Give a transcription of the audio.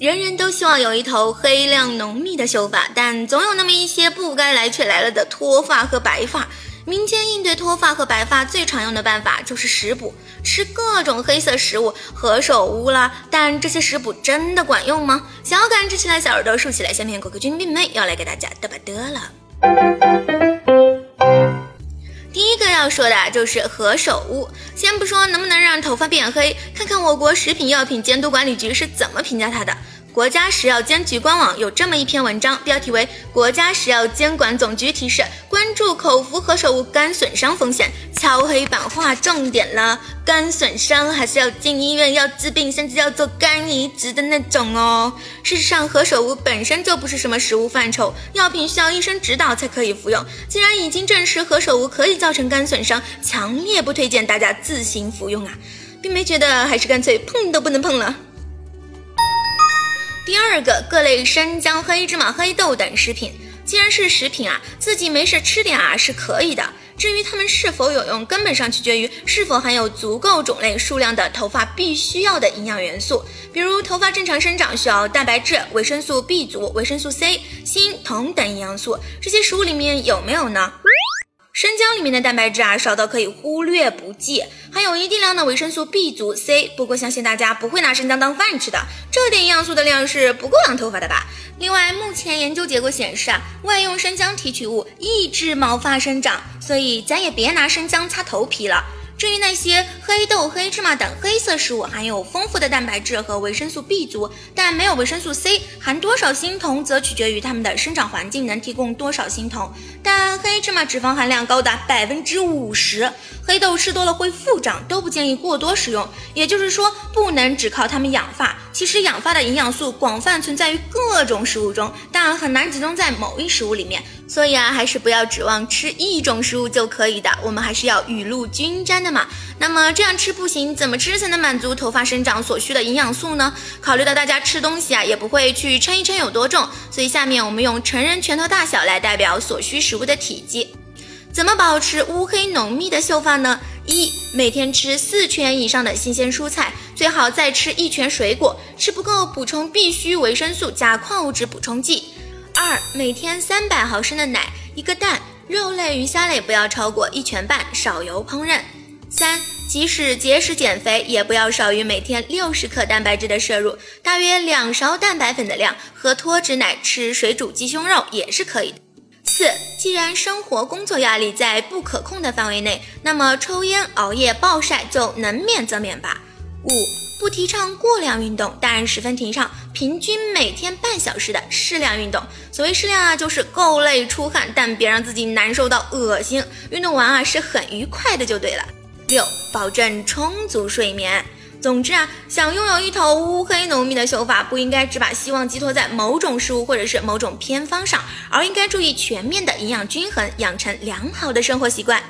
人人都希望有一头黑亮浓密的秀发，但总有那么一些不该来却来了的脱发和白发。民间应对脱发和白发最常用的办法就是食补，吃各种黑色食物，何首乌啦。但这些食补真的管用吗？小感知起来，小耳朵竖起来，下面果果君并妹要来给大家嘚吧嘚了。要说的就是何首乌。先不说能不能让头发变黑，看看我国食品药品监督管理局是怎么评价它的。国家食药监局官网有这么一篇文章，标题为《国家食药监管总局提示：关注口服何首乌肝损伤风险》，敲黑板划重点了，肝损伤还是要进医院，要治病，甚至要做肝移植的那种哦。事实上，何首乌本身就不是什么食物范畴，药品需要医生指导才可以服用。既然已经证实何首乌可以造成肝损伤，强烈不推荐大家自行服用啊！并没觉得，还是干脆碰都不能碰了。第二个，各类生姜、黑芝麻、黑豆等食品，既然是食品啊，自己没事吃点啊是可以的。至于它们是否有用，根本上取决于是否含有足够种类、数量的头发必须要的营养元素。比如，头发正常生长需要蛋白质、维生素 B 族、维生素 C、锌、铜等营养素，这些食物里面有没有呢？生姜里面的蛋白质啊，少到可以忽略不计，含有一定量的维生素 B 族、C。不过相信大家不会拿生姜当饭吃的，这点营养素的量是不够养头发的吧？另外，目前研究结果显示啊，外用生姜提取物抑制毛发生长，所以咱也别拿生姜擦头皮了。至于那些黑豆、黑芝麻等黑色食物，含有丰富的蛋白质和维生素 B 族，但没有维生素 C，含多少锌铜则取决于它们的生长环境能提供多少锌铜。但黑芝麻脂肪含量高达百分之五十，黑豆吃多了会腹胀，都不建议过多食用。也就是说，不能只靠它们养发。其实养发的营养素广泛存在于各种食物中，但很难集中在某一食物里面。所以啊，还是不要指望吃一种食物就可以的，我们还是要雨露均沾的嘛。那么这样吃不行，怎么吃才能满足头发生长所需的营养素呢？考虑到大家吃东西啊，也不会去称一称有多重，所以下面我们用成人拳头大小来代表所需食物的体积。怎么保持乌黑浓密的秀发呢？一，每天吃四拳以上的新鲜蔬菜，最好再吃一拳水果。吃不够，补充必需维生素加矿物质补充剂。二，每天三百毫升的奶，一个蛋，肉类、鱼虾类不要超过一拳半，少油烹饪。三，即使节食减肥，也不要少于每天六十克蛋白质的摄入，大约两勺蛋白粉的量，喝脱脂奶，吃水煮鸡胸肉也是可以的。四，既然生活工作压力在不可控的范围内，那么抽烟、熬夜、暴晒就能免则免吧。五。不提倡过量运动，但十分提倡平均每天半小时的适量运动。所谓适量啊，就是够累出汗，但别让自己难受到恶心。运动完啊是很愉快的就对了。六，保证充足睡眠。总之啊，想拥有一头乌黑浓密的秀发，不应该只把希望寄托在某种食物或者是某种偏方上，而应该注意全面的营养均衡，养成良好的生活习惯。